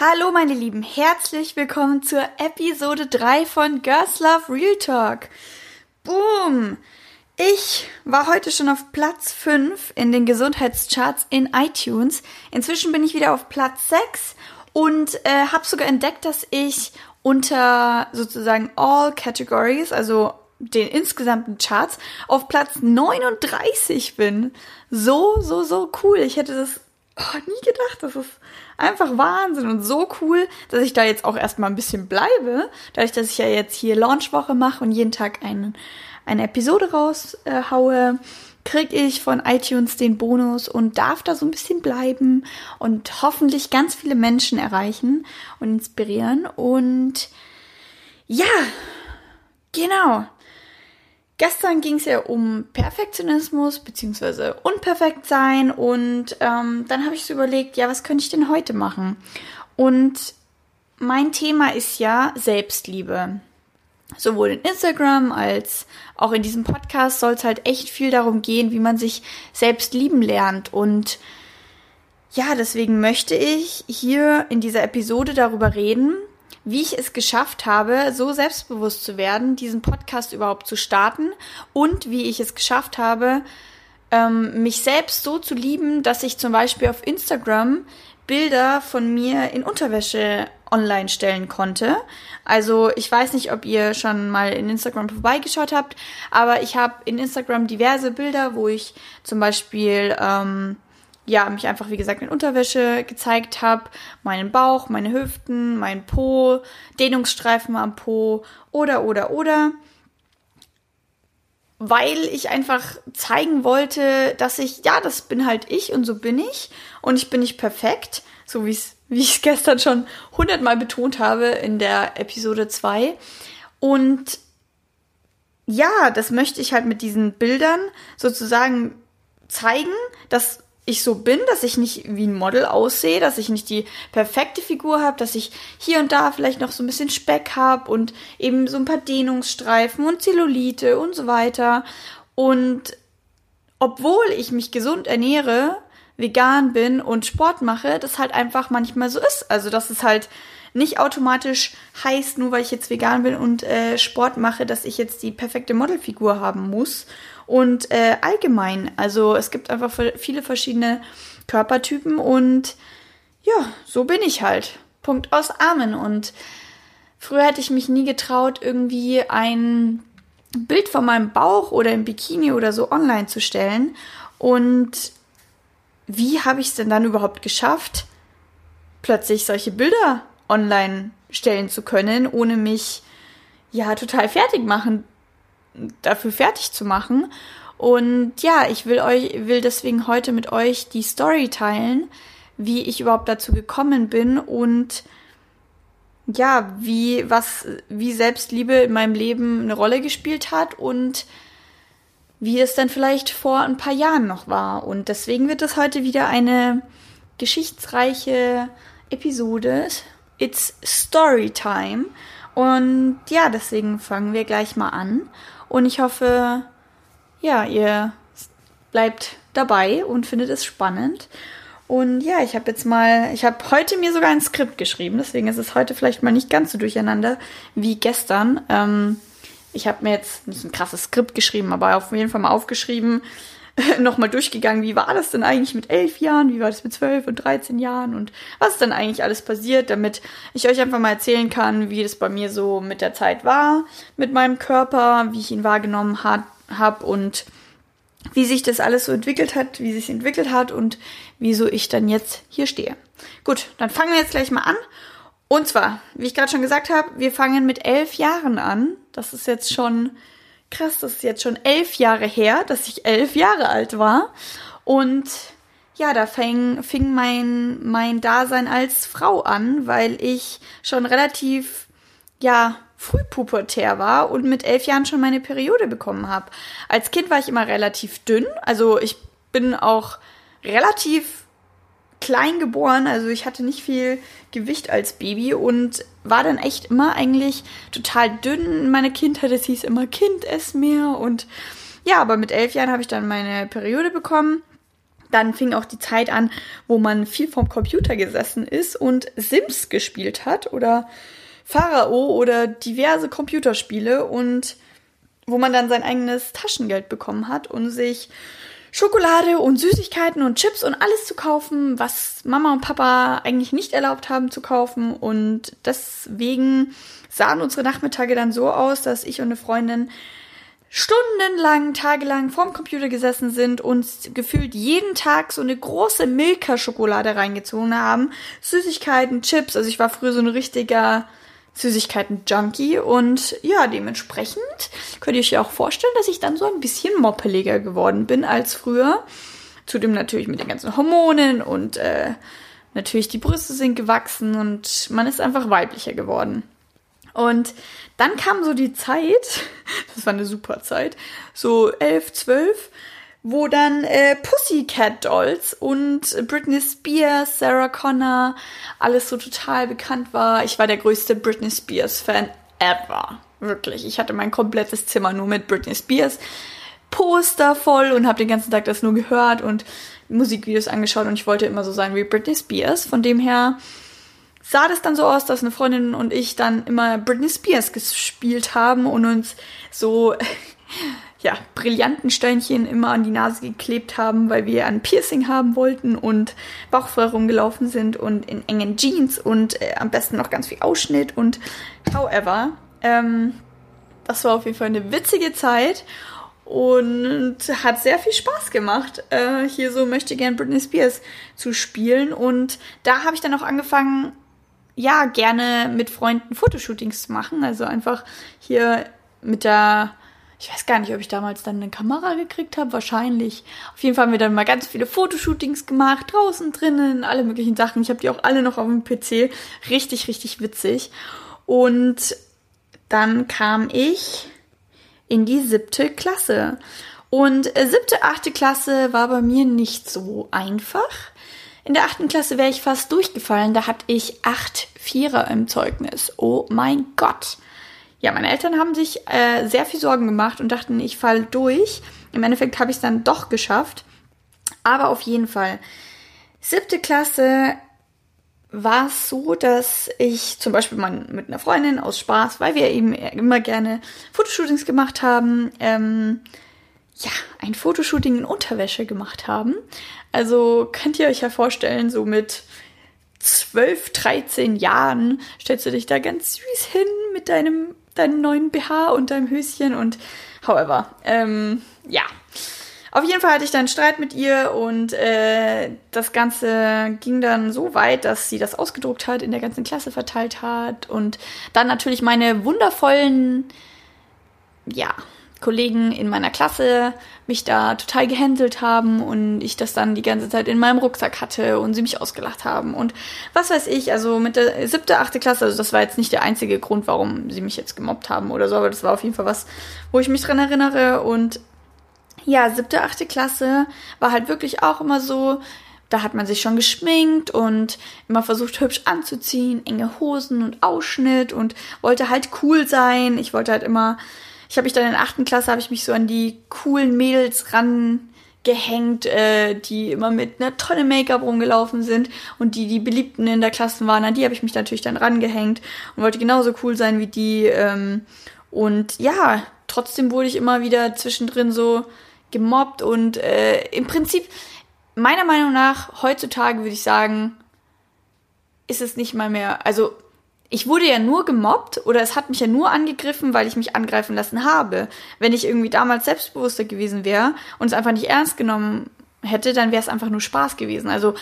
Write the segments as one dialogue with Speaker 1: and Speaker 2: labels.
Speaker 1: Hallo meine Lieben, herzlich willkommen zur Episode 3 von Girls Love Real Talk. Boom! Ich war heute schon auf Platz 5 in den Gesundheitscharts in iTunes. Inzwischen bin ich wieder auf Platz 6 und äh, habe sogar entdeckt, dass ich unter sozusagen All Categories, also den insgesamten Charts, auf Platz 39 bin. So, so, so cool. Ich hätte das oh, nie gedacht. Das ist einfach Wahnsinn und so cool, dass ich da jetzt auch erstmal ein bisschen bleibe. Dadurch, dass ich ja jetzt hier Launchwoche mache und jeden Tag einen, eine Episode raushaue, äh, kriege ich von iTunes den Bonus und darf da so ein bisschen bleiben und hoffentlich ganz viele Menschen erreichen und inspirieren. Und ja, genau. Gestern ging es ja um Perfektionismus bzw. Unperfektsein und ähm, dann habe ich so überlegt, ja, was könnte ich denn heute machen? Und mein Thema ist ja Selbstliebe. Sowohl in Instagram als auch in diesem Podcast soll es halt echt viel darum gehen, wie man sich selbst lieben lernt. Und ja, deswegen möchte ich hier in dieser Episode darüber reden, wie ich es geschafft habe, so selbstbewusst zu werden, diesen Podcast überhaupt zu starten und wie ich es geschafft habe, ähm, mich selbst so zu lieben, dass ich zum Beispiel auf Instagram Bilder von mir in Unterwäsche online stellen konnte. Also ich weiß nicht, ob ihr schon mal in Instagram vorbeigeschaut habt, aber ich habe in Instagram diverse Bilder, wo ich zum Beispiel ähm, ja, mich einfach, wie gesagt, in Unterwäsche gezeigt habe, meinen Bauch, meine Hüften, mein Po, Dehnungsstreifen am Po oder, oder, oder. Weil ich einfach zeigen wollte, dass ich, ja, das bin halt ich und so bin ich. Und ich bin nicht perfekt, so wie es, wie ich es gestern schon hundertmal betont habe in der Episode 2. Und ja, das möchte ich halt mit diesen Bildern sozusagen zeigen, dass ich so bin, dass ich nicht wie ein Model aussehe, dass ich nicht die perfekte Figur habe, dass ich hier und da vielleicht noch so ein bisschen Speck habe und eben so ein paar Dehnungsstreifen und Zellulite und so weiter. Und obwohl ich mich gesund ernähre, vegan bin und Sport mache, das halt einfach manchmal so ist. Also dass es halt nicht automatisch heißt, nur weil ich jetzt vegan bin und äh, Sport mache, dass ich jetzt die perfekte Modelfigur haben muss und äh, allgemein. Also es gibt einfach viele verschiedene Körpertypen und ja, so bin ich halt. Punkt aus Amen. Und früher hätte ich mich nie getraut, irgendwie ein Bild von meinem Bauch oder im Bikini oder so online zu stellen. Und wie habe ich es denn dann überhaupt geschafft, plötzlich solche Bilder online stellen zu können, ohne mich ja total fertig machen dafür fertig zu machen. Und ja, ich will euch, will deswegen heute mit euch die Story teilen, wie ich überhaupt dazu gekommen bin und ja, wie, was, wie Selbstliebe in meinem Leben eine Rolle gespielt hat und wie es dann vielleicht vor ein paar Jahren noch war. Und deswegen wird es heute wieder eine geschichtsreiche Episode. It's Story Time. Und ja, deswegen fangen wir gleich mal an. Und ich hoffe, ja, ihr bleibt dabei und findet es spannend. Und ja, ich habe jetzt mal, ich habe heute mir sogar ein Skript geschrieben, deswegen ist es heute vielleicht mal nicht ganz so durcheinander wie gestern. Ähm, ich habe mir jetzt nicht ein krasses Skript geschrieben, aber auf jeden Fall mal aufgeschrieben, nochmal durchgegangen, wie war das denn eigentlich mit elf Jahren, wie war das mit zwölf und dreizehn Jahren und was ist denn eigentlich alles passiert, damit ich euch einfach mal erzählen kann, wie das bei mir so mit der Zeit war, mit meinem Körper, wie ich ihn wahrgenommen habe und wie sich das alles so entwickelt hat, wie sich entwickelt hat und wieso ich dann jetzt hier stehe. Gut, dann fangen wir jetzt gleich mal an. Und zwar, wie ich gerade schon gesagt habe, wir fangen mit elf Jahren an. Das ist jetzt schon krass, das ist jetzt schon elf Jahre her, dass ich elf Jahre alt war. Und ja, da fing, fing mein, mein Dasein als Frau an, weil ich schon relativ, ja, frühpubertär war und mit elf Jahren schon meine Periode bekommen habe. Als Kind war ich immer relativ dünn, also ich bin auch relativ klein geboren, also ich hatte nicht viel Gewicht als Baby und war dann echt immer eigentlich total dünn in meiner Kindheit. Es hieß immer Kind, ess mehr und ja, aber mit elf Jahren habe ich dann meine Periode bekommen. dann fing auch die Zeit an, wo man viel vom Computer gesessen ist und Sims gespielt hat oder Pharao oder diverse Computerspiele und wo man dann sein eigenes Taschengeld bekommen hat und sich Schokolade und Süßigkeiten und Chips und alles zu kaufen, was Mama und Papa eigentlich nicht erlaubt haben zu kaufen. Und deswegen sahen unsere Nachmittage dann so aus, dass ich und eine Freundin stundenlang, tagelang vorm Computer gesessen sind und gefühlt jeden Tag so eine große Milka-Schokolade reingezogen haben. Süßigkeiten, Chips. Also ich war früher so ein richtiger Süßigkeiten-Junkie und ja, dementsprechend könnt ihr euch ja auch vorstellen, dass ich dann so ein bisschen moppeliger geworden bin als früher. Zudem natürlich mit den ganzen Hormonen und äh, natürlich die Brüste sind gewachsen und man ist einfach weiblicher geworden. Und dann kam so die Zeit, das war eine super Zeit, so elf, zwölf, wo dann äh, Pussycat Dolls und Britney Spears, Sarah Connor, alles so total bekannt war. Ich war der größte Britney Spears Fan ever. Wirklich. Ich hatte mein komplettes Zimmer nur mit Britney Spears Poster voll und habe den ganzen Tag das nur gehört und Musikvideos angeschaut und ich wollte immer so sein wie Britney Spears. Von dem her sah das dann so aus, dass eine Freundin und ich dann immer Britney Spears gespielt haben und uns so ja, brillanten Steinchen immer an die Nase geklebt haben, weil wir ein Piercing haben wollten und bauchfrei rumgelaufen sind und in engen Jeans und äh, am besten noch ganz viel Ausschnitt und however. Ähm, das war auf jeden Fall eine witzige Zeit und hat sehr viel Spaß gemacht, äh, hier so möchte gern Britney Spears zu spielen und da habe ich dann auch angefangen, ja, gerne mit Freunden Fotoshootings zu machen, also einfach hier mit der ich weiß gar nicht, ob ich damals dann eine Kamera gekriegt habe, wahrscheinlich. Auf jeden Fall haben wir dann mal ganz viele Fotoshootings gemacht, draußen, drinnen, alle möglichen Sachen. Ich habe die auch alle noch auf dem PC. Richtig, richtig witzig. Und dann kam ich in die siebte Klasse. Und äh, siebte, achte Klasse war bei mir nicht so einfach. In der achten Klasse wäre ich fast durchgefallen. Da hatte ich acht Vierer im Zeugnis. Oh mein Gott ja, meine Eltern haben sich äh, sehr viel Sorgen gemacht und dachten, ich falle durch. Im Endeffekt habe ich es dann doch geschafft. Aber auf jeden Fall. Siebte Klasse war es so, dass ich zum Beispiel mal mit einer Freundin aus Spaß, weil wir eben immer gerne Fotoshootings gemacht haben, ähm, ja, ein Fotoshooting in Unterwäsche gemacht haben. Also könnt ihr euch ja vorstellen, so mit 12, 13 Jahren stellst du dich da ganz süß hin mit deinem deinem neuen BH und deinem Höschen und however. Ähm, ja. Auf jeden Fall hatte ich dann Streit mit ihr und äh, das Ganze ging dann so weit, dass sie das ausgedruckt hat, in der ganzen Klasse verteilt hat und dann natürlich meine wundervollen, ja, Kollegen in meiner Klasse mich da total gehänselt haben und ich das dann die ganze Zeit in meinem Rucksack hatte und sie mich ausgelacht haben und was weiß ich, also mit der siebte, achte Klasse, also das war jetzt nicht der einzige Grund, warum sie mich jetzt gemobbt haben oder so, aber das war auf jeden Fall was, wo ich mich dran erinnere und ja, siebte, achte Klasse war halt wirklich auch immer so, da hat man sich schon geschminkt und immer versucht hübsch anzuziehen, enge Hosen und Ausschnitt und wollte halt cool sein. Ich wollte halt immer ich habe mich dann in der achten Klasse, habe ich mich so an die coolen Mädels rangehängt, äh, die immer mit einer tolle Make-up rumgelaufen sind und die die Beliebten in der Klasse waren. An die habe ich mich natürlich dann rangehängt und wollte genauso cool sein wie die. Ähm, und ja, trotzdem wurde ich immer wieder zwischendrin so gemobbt und äh, im Prinzip, meiner Meinung nach, heutzutage würde ich sagen, ist es nicht mal mehr, also ich wurde ja nur gemobbt oder es hat mich ja nur angegriffen, weil ich mich angreifen lassen habe. Wenn ich irgendwie damals selbstbewusster gewesen wäre und es einfach nicht ernst genommen hätte, dann wäre es einfach nur Spaß gewesen. Also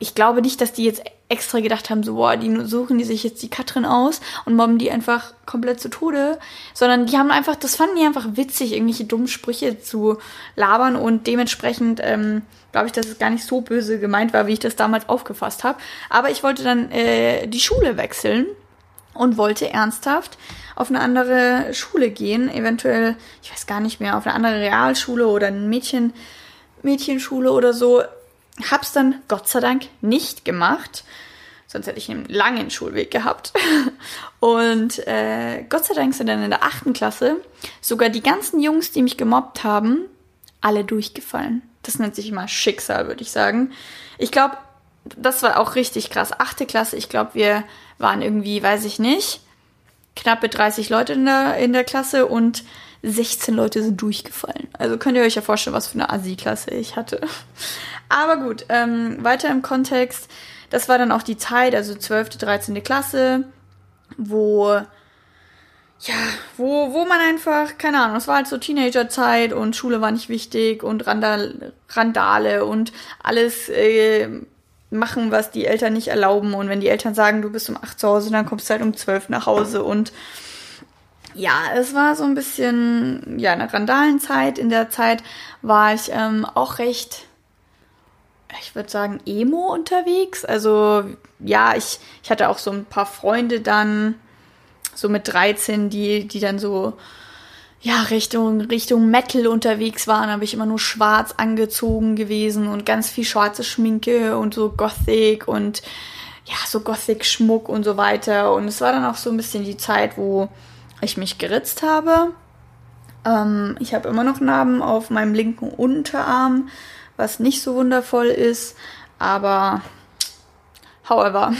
Speaker 1: ich glaube nicht, dass die jetzt extra gedacht haben, so, boah, die suchen die sich jetzt die Katrin aus und mobben die einfach komplett zu Tode, sondern die haben einfach, das fanden die einfach witzig, irgendwelche dummen Sprüche zu labern und dementsprechend ähm, glaube ich, dass es gar nicht so böse gemeint war, wie ich das damals aufgefasst habe. Aber ich wollte dann äh, die Schule wechseln und wollte ernsthaft auf eine andere Schule gehen, eventuell, ich weiß gar nicht mehr, auf eine andere Realschule oder eine Mädchen, Mädchenschule oder so. Hab's dann Gott sei Dank nicht gemacht. Sonst hätte ich einen langen Schulweg gehabt. Und äh, Gott sei Dank sind dann in der achten Klasse sogar die ganzen Jungs, die mich gemobbt haben, alle durchgefallen. Das nennt sich immer Schicksal, würde ich sagen. Ich glaube, das war auch richtig krass. Achte Klasse, ich glaube, wir waren irgendwie, weiß ich nicht, knappe 30 Leute in der, in der Klasse und 16 Leute sind durchgefallen. Also könnt ihr euch ja vorstellen, was für eine Asi-Klasse ich hatte. Aber gut, ähm, weiter im Kontext. Das war dann auch die Zeit, also 12., 13. Klasse, wo ja, wo, wo man einfach, keine Ahnung, es war halt so Teenagerzeit und Schule war nicht wichtig und Randal, Randale und alles äh, machen, was die Eltern nicht erlauben. Und wenn die Eltern sagen, du bist um 8 zu Hause, dann kommst du halt um 12 nach Hause. Und ja, es war so ein bisschen, ja, eine Randalenzeit. In der Zeit war ich ähm, auch recht, ich würde sagen, emo unterwegs. Also ja, ich, ich hatte auch so ein paar Freunde dann so mit 13, die, die dann so, ja, Richtung, Richtung Metal unterwegs waren, habe ich immer nur schwarz angezogen gewesen und ganz viel schwarze Schminke und so Gothic und ja, so Gothic-Schmuck und so weiter. Und es war dann auch so ein bisschen die Zeit, wo ich mich geritzt habe. Ähm, ich habe immer noch Narben auf meinem linken Unterarm, was nicht so wundervoll ist, aber however.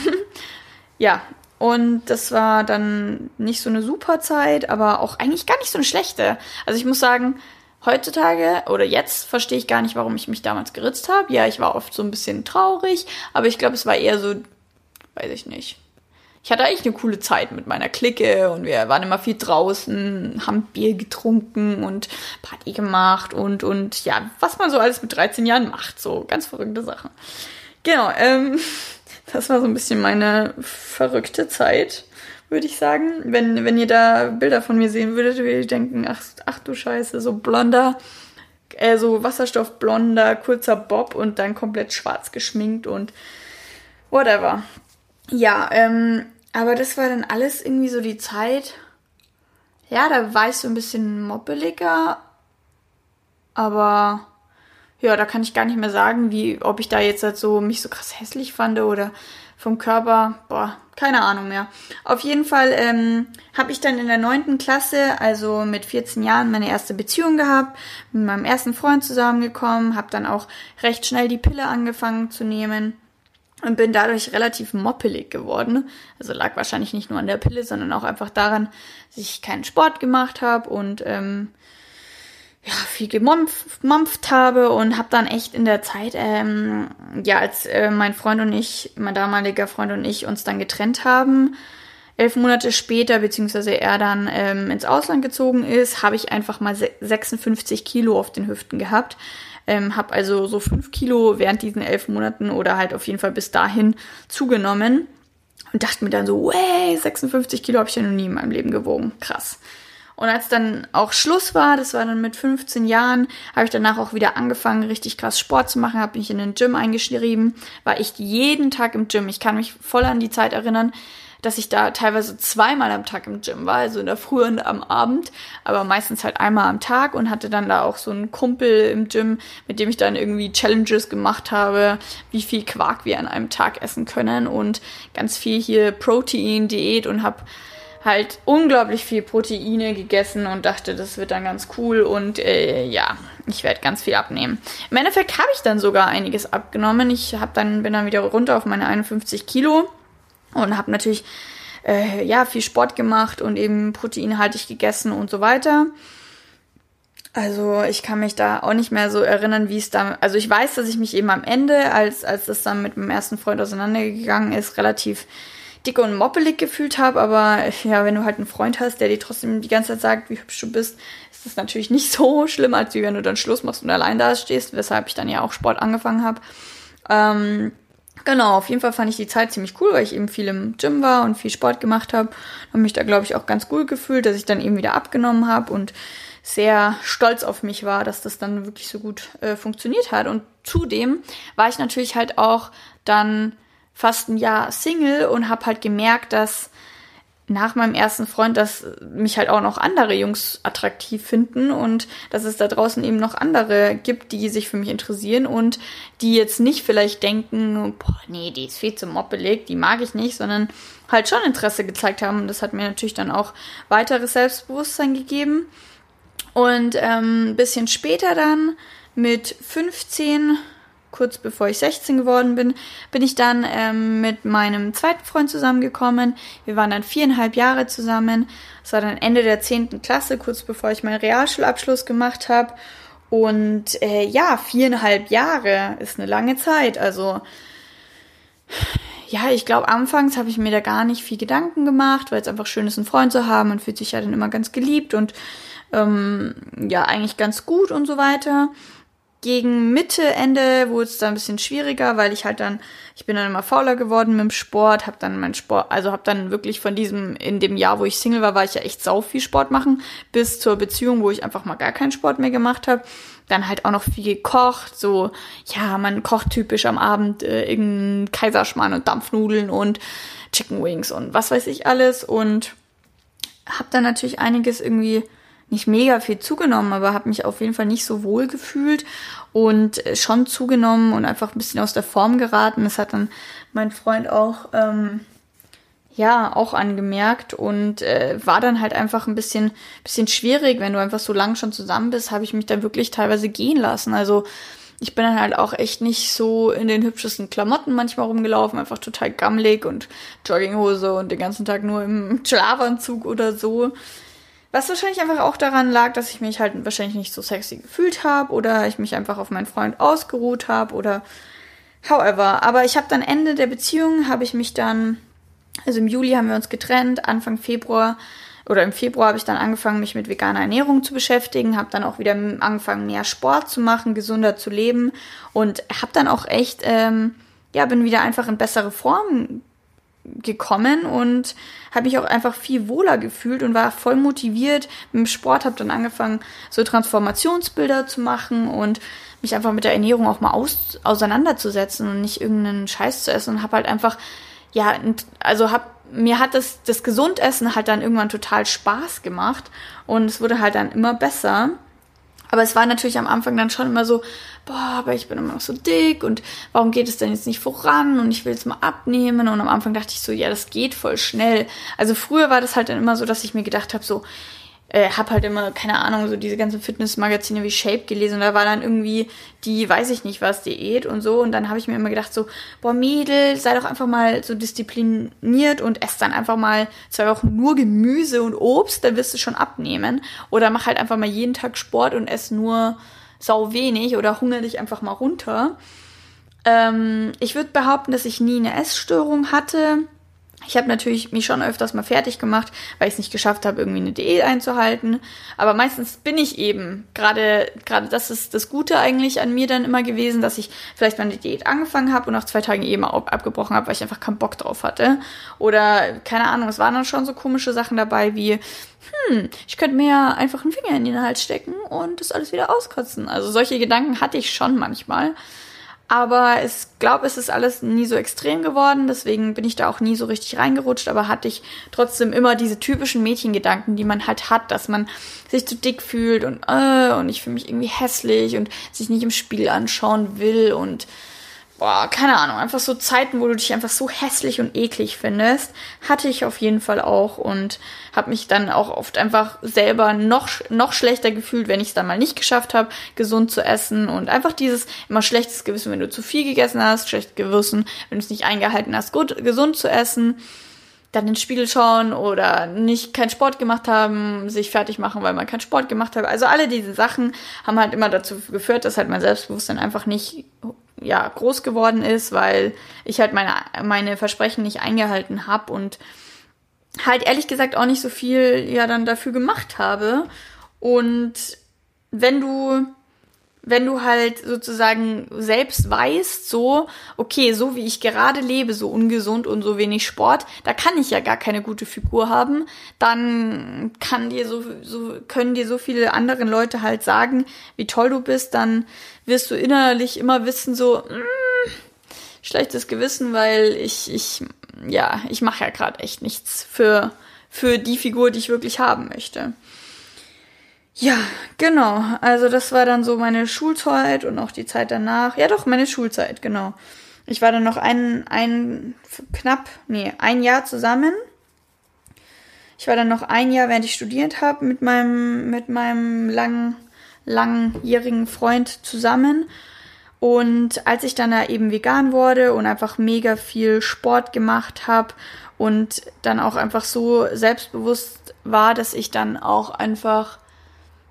Speaker 1: ja, und das war dann nicht so eine super Zeit, aber auch eigentlich gar nicht so eine schlechte. Also ich muss sagen, heutzutage oder jetzt verstehe ich gar nicht, warum ich mich damals geritzt habe. Ja, ich war oft so ein bisschen traurig, aber ich glaube, es war eher so, weiß ich nicht. Ich hatte eigentlich eine coole Zeit mit meiner Clique und wir waren immer viel draußen, haben Bier getrunken und Party gemacht und, und ja, was man so alles mit 13 Jahren macht, so ganz verrückte Sachen. Genau, ähm, das war so ein bisschen meine verrückte Zeit, würde ich sagen. Wenn, wenn ihr da Bilder von mir sehen würdet, würdet ihr denken, ach, ach du Scheiße, so blonder, äh, so wasserstoffblonder, kurzer Bob und dann komplett schwarz geschminkt und whatever. Ja, ähm, aber das war dann alles irgendwie so die Zeit. Ja, da war ich so ein bisschen moppeliger, aber ja, da kann ich gar nicht mehr sagen, wie, ob ich da jetzt halt so mich so krass hässlich fand oder vom Körper, boah, keine Ahnung mehr. Auf jeden Fall ähm, habe ich dann in der neunten Klasse, also mit 14 Jahren, meine erste Beziehung gehabt, mit meinem ersten Freund zusammengekommen, habe dann auch recht schnell die Pille angefangen zu nehmen und bin dadurch relativ moppelig geworden. Also lag wahrscheinlich nicht nur an der Pille, sondern auch einfach daran, dass ich keinen Sport gemacht habe und ähm, ja, viel gemampft habe und habe dann echt in der Zeit, ähm, ja, als äh, mein Freund und ich, mein damaliger Freund und ich uns dann getrennt haben, elf Monate später, beziehungsweise er dann ähm, ins Ausland gezogen ist, habe ich einfach mal 56 Kilo auf den Hüften gehabt. Ähm, habe also so fünf Kilo während diesen elf Monaten oder halt auf jeden Fall bis dahin zugenommen und dachte mir dann so, wey, 56 Kilo habe ich ja noch nie in meinem Leben gewogen. Krass. Und als dann auch Schluss war, das war dann mit 15 Jahren, habe ich danach auch wieder angefangen, richtig krass Sport zu machen, habe mich in den Gym eingeschrieben, war ich jeden Tag im Gym. Ich kann mich voll an die Zeit erinnern, dass ich da teilweise zweimal am Tag im Gym war, also in der Früh und am Abend, aber meistens halt einmal am Tag und hatte dann da auch so einen Kumpel im Gym, mit dem ich dann irgendwie Challenges gemacht habe, wie viel Quark wir an einem Tag essen können und ganz viel hier Protein, Diät und habe halt unglaublich viel Proteine gegessen und dachte, das wird dann ganz cool und äh, ja, ich werde ganz viel abnehmen. Im Endeffekt habe ich dann sogar einiges abgenommen. Ich habe dann bin dann wieder runter auf meine 51 Kilo und habe natürlich äh, ja viel Sport gemacht und eben proteinhaltig gegessen und so weiter. Also ich kann mich da auch nicht mehr so erinnern, wie es da. Also ich weiß, dass ich mich eben am Ende, als als das dann mit meinem ersten Freund auseinandergegangen ist, relativ dick und moppelig gefühlt habe, aber ja, wenn du halt einen Freund hast, der dir trotzdem die ganze Zeit sagt, wie hübsch du bist, ist das natürlich nicht so schlimm, als wenn du dann Schluss machst und allein da stehst, weshalb ich dann ja auch Sport angefangen habe. Ähm, genau, auf jeden Fall fand ich die Zeit ziemlich cool, weil ich eben viel im Gym war und viel Sport gemacht habe. Habe mich da, glaube ich, auch ganz gut gefühlt, dass ich dann eben wieder abgenommen habe und sehr stolz auf mich war, dass das dann wirklich so gut äh, funktioniert hat. Und zudem war ich natürlich halt auch dann fast ein Jahr Single und habe halt gemerkt, dass nach meinem ersten Freund, dass mich halt auch noch andere Jungs attraktiv finden und dass es da draußen eben noch andere gibt, die sich für mich interessieren und die jetzt nicht vielleicht denken, boah, nee, die ist viel zu moppelig, die mag ich nicht, sondern halt schon Interesse gezeigt haben. Und das hat mir natürlich dann auch weiteres Selbstbewusstsein gegeben. Und ähm, bisschen später dann mit 15 kurz bevor ich 16 geworden bin, bin ich dann ähm, mit meinem zweiten Freund zusammengekommen. Wir waren dann viereinhalb Jahre zusammen. Es war dann Ende der 10. Klasse, kurz bevor ich meinen Realschulabschluss gemacht habe. Und äh, ja, viereinhalb Jahre ist eine lange Zeit. Also ja, ich glaube, anfangs habe ich mir da gar nicht viel Gedanken gemacht, weil es einfach schön ist, einen Freund zu haben und fühlt sich ja dann immer ganz geliebt und ähm, ja, eigentlich ganz gut und so weiter gegen Mitte, Ende wurde es da ein bisschen schwieriger, weil ich halt dann, ich bin dann immer fauler geworden mit dem Sport, habe dann mein Sport, also habe dann wirklich von diesem, in dem Jahr, wo ich Single war, war ich ja echt sau viel Sport machen, bis zur Beziehung, wo ich einfach mal gar keinen Sport mehr gemacht habe. Dann halt auch noch viel gekocht, so, ja, man kocht typisch am Abend äh, irgendeinen Kaiserschmarrn und Dampfnudeln und Chicken Wings und was weiß ich alles und habe dann natürlich einiges irgendwie nicht mega viel zugenommen, aber habe mich auf jeden Fall nicht so wohl gefühlt und äh, schon zugenommen und einfach ein bisschen aus der Form geraten. Das hat dann mein Freund auch ähm, ja auch angemerkt und äh, war dann halt einfach ein bisschen bisschen schwierig, wenn du einfach so lange schon zusammen bist, habe ich mich dann wirklich teilweise gehen lassen. Also ich bin dann halt auch echt nicht so in den hübschesten Klamotten manchmal rumgelaufen, einfach total gammelig und Jogginghose und den ganzen Tag nur im Schlafanzug oder so. Was wahrscheinlich einfach auch daran lag, dass ich mich halt wahrscheinlich nicht so sexy gefühlt habe oder ich mich einfach auf meinen Freund ausgeruht habe oder however. Aber ich habe dann Ende der Beziehung, habe ich mich dann, also im Juli haben wir uns getrennt, Anfang Februar oder im Februar habe ich dann angefangen, mich mit veganer Ernährung zu beschäftigen, habe dann auch wieder angefangen, mehr Sport zu machen, gesunder zu leben und habe dann auch echt, ähm, ja, bin wieder einfach in bessere Form gekommen und habe mich auch einfach viel wohler gefühlt und war voll motiviert mit dem Sport, habe dann angefangen, so Transformationsbilder zu machen und mich einfach mit der Ernährung auch mal aus, auseinanderzusetzen und nicht irgendeinen Scheiß zu essen und habe halt einfach, ja, also hab, mir hat das, das Gesundessen halt dann irgendwann total Spaß gemacht und es wurde halt dann immer besser. Aber es war natürlich am Anfang dann schon immer so, boah, aber ich bin immer noch so dick und warum geht es denn jetzt nicht voran? Und ich will jetzt mal abnehmen. Und am Anfang dachte ich so, ja, das geht voll schnell. Also früher war das halt dann immer so, dass ich mir gedacht habe, so, äh, habe halt immer, keine Ahnung, so diese ganzen Fitnessmagazine wie Shape gelesen. Und da war dann irgendwie die, weiß ich nicht was, Diät und so. Und dann habe ich mir immer gedacht so, boah Mädel, sei doch einfach mal so diszipliniert und ess dann einfach mal zwei Wochen nur Gemüse und Obst, dann wirst du schon abnehmen. Oder mach halt einfach mal jeden Tag Sport und ess nur sau wenig oder hungere dich einfach mal runter. Ähm, ich würde behaupten, dass ich nie eine Essstörung hatte. Ich habe natürlich mich schon öfters mal fertig gemacht, weil ich es nicht geschafft habe, irgendwie eine Diät einzuhalten. Aber meistens bin ich eben, gerade gerade das ist das Gute eigentlich an mir dann immer gewesen, dass ich vielleicht mal eine Diät angefangen habe und nach zwei Tagen eben abgebrochen habe, weil ich einfach keinen Bock drauf hatte. Oder keine Ahnung, es waren dann schon so komische Sachen dabei wie, hm, ich könnte mir ja einfach einen Finger in den Hals stecken und das alles wieder auskotzen. Also solche Gedanken hatte ich schon manchmal. Aber ich glaube, es ist alles nie so extrem geworden, deswegen bin ich da auch nie so richtig reingerutscht, aber hatte ich trotzdem immer diese typischen Mädchengedanken, die man halt hat, dass man sich zu dick fühlt und äh, und ich fühle mich irgendwie hässlich und sich nicht im Spiel anschauen will und boah, keine Ahnung, einfach so Zeiten, wo du dich einfach so hässlich und eklig findest, hatte ich auf jeden Fall auch und habe mich dann auch oft einfach selber noch noch schlechter gefühlt, wenn ich es dann mal nicht geschafft habe, gesund zu essen und einfach dieses immer schlechtes Gewissen, wenn du zu viel gegessen hast, schlechtes Gewissen, wenn du es nicht eingehalten hast, gut gesund zu essen dann ins Spiegel schauen oder nicht keinen Sport gemacht haben, sich fertig machen, weil man keinen Sport gemacht hat. Also alle diese Sachen haben halt immer dazu geführt, dass halt mein Selbstbewusstsein einfach nicht ja groß geworden ist, weil ich halt meine meine Versprechen nicht eingehalten habe und halt ehrlich gesagt auch nicht so viel ja dann dafür gemacht habe. Und wenn du wenn du halt sozusagen selbst weißt, so, okay, so wie ich gerade lebe, so ungesund und so wenig Sport, da kann ich ja gar keine gute Figur haben, dann kann dir so, so, können dir so viele andere Leute halt sagen, wie toll du bist, dann wirst du innerlich immer wissen, so, mm, schlechtes Gewissen, weil ich, ich, ja, ich mache ja gerade echt nichts für, für die Figur, die ich wirklich haben möchte. Ja, genau. Also das war dann so meine Schulzeit und auch die Zeit danach. Ja, doch, meine Schulzeit, genau. Ich war dann noch ein, ein knapp, nee, ein Jahr zusammen. Ich war dann noch ein Jahr, während ich studiert habe, mit meinem, mit meinem lang, langjährigen Freund zusammen. Und als ich dann da eben vegan wurde und einfach mega viel Sport gemacht habe und dann auch einfach so selbstbewusst war, dass ich dann auch einfach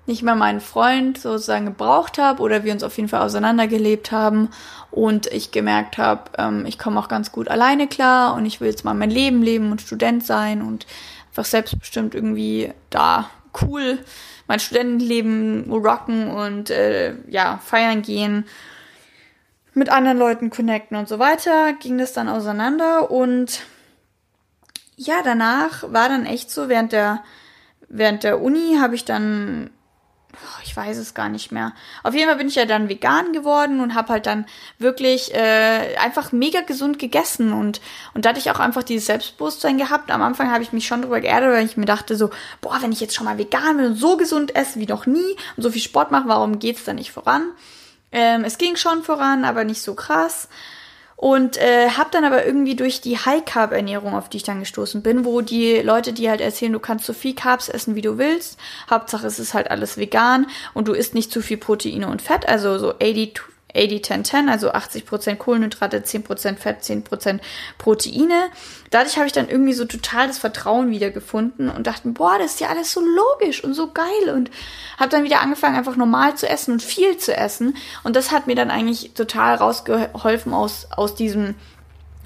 Speaker 1: nicht mehr meinen Freund sozusagen gebraucht habe oder wir uns auf jeden Fall auseinandergelebt haben und ich gemerkt habe, ähm, ich komme auch ganz gut alleine klar und ich will jetzt mal mein Leben leben und Student sein und einfach selbstbestimmt irgendwie da cool mein Studentenleben rocken und äh, ja, feiern gehen, mit anderen Leuten connecten und so weiter, ging das dann auseinander und ja, danach war dann echt so, während der, während der Uni habe ich dann ich weiß es gar nicht mehr. Auf jeden Fall bin ich ja dann vegan geworden und habe halt dann wirklich äh, einfach mega gesund gegessen und und da hatte ich auch einfach dieses Selbstbewusstsein gehabt. Am Anfang habe ich mich schon drüber geärgert, weil ich mir dachte so, boah, wenn ich jetzt schon mal vegan bin und so gesund esse wie noch nie und so viel Sport mache, warum geht's da nicht voran? Ähm, es ging schon voran, aber nicht so krass. Und äh, habe dann aber irgendwie durch die High-Carb-Ernährung, auf die ich dann gestoßen bin, wo die Leute, die halt erzählen, du kannst so viel Carbs essen, wie du willst. Hauptsache es ist halt alles vegan und du isst nicht zu viel Proteine und Fett, also so 80 80-10-10, also 80% Kohlenhydrate, 10% Fett, 10% Proteine. Dadurch habe ich dann irgendwie so total das Vertrauen wiedergefunden und dachte, boah, das ist ja alles so logisch und so geil und habe dann wieder angefangen, einfach normal zu essen und viel zu essen. Und das hat mir dann eigentlich total rausgeholfen aus, aus diesem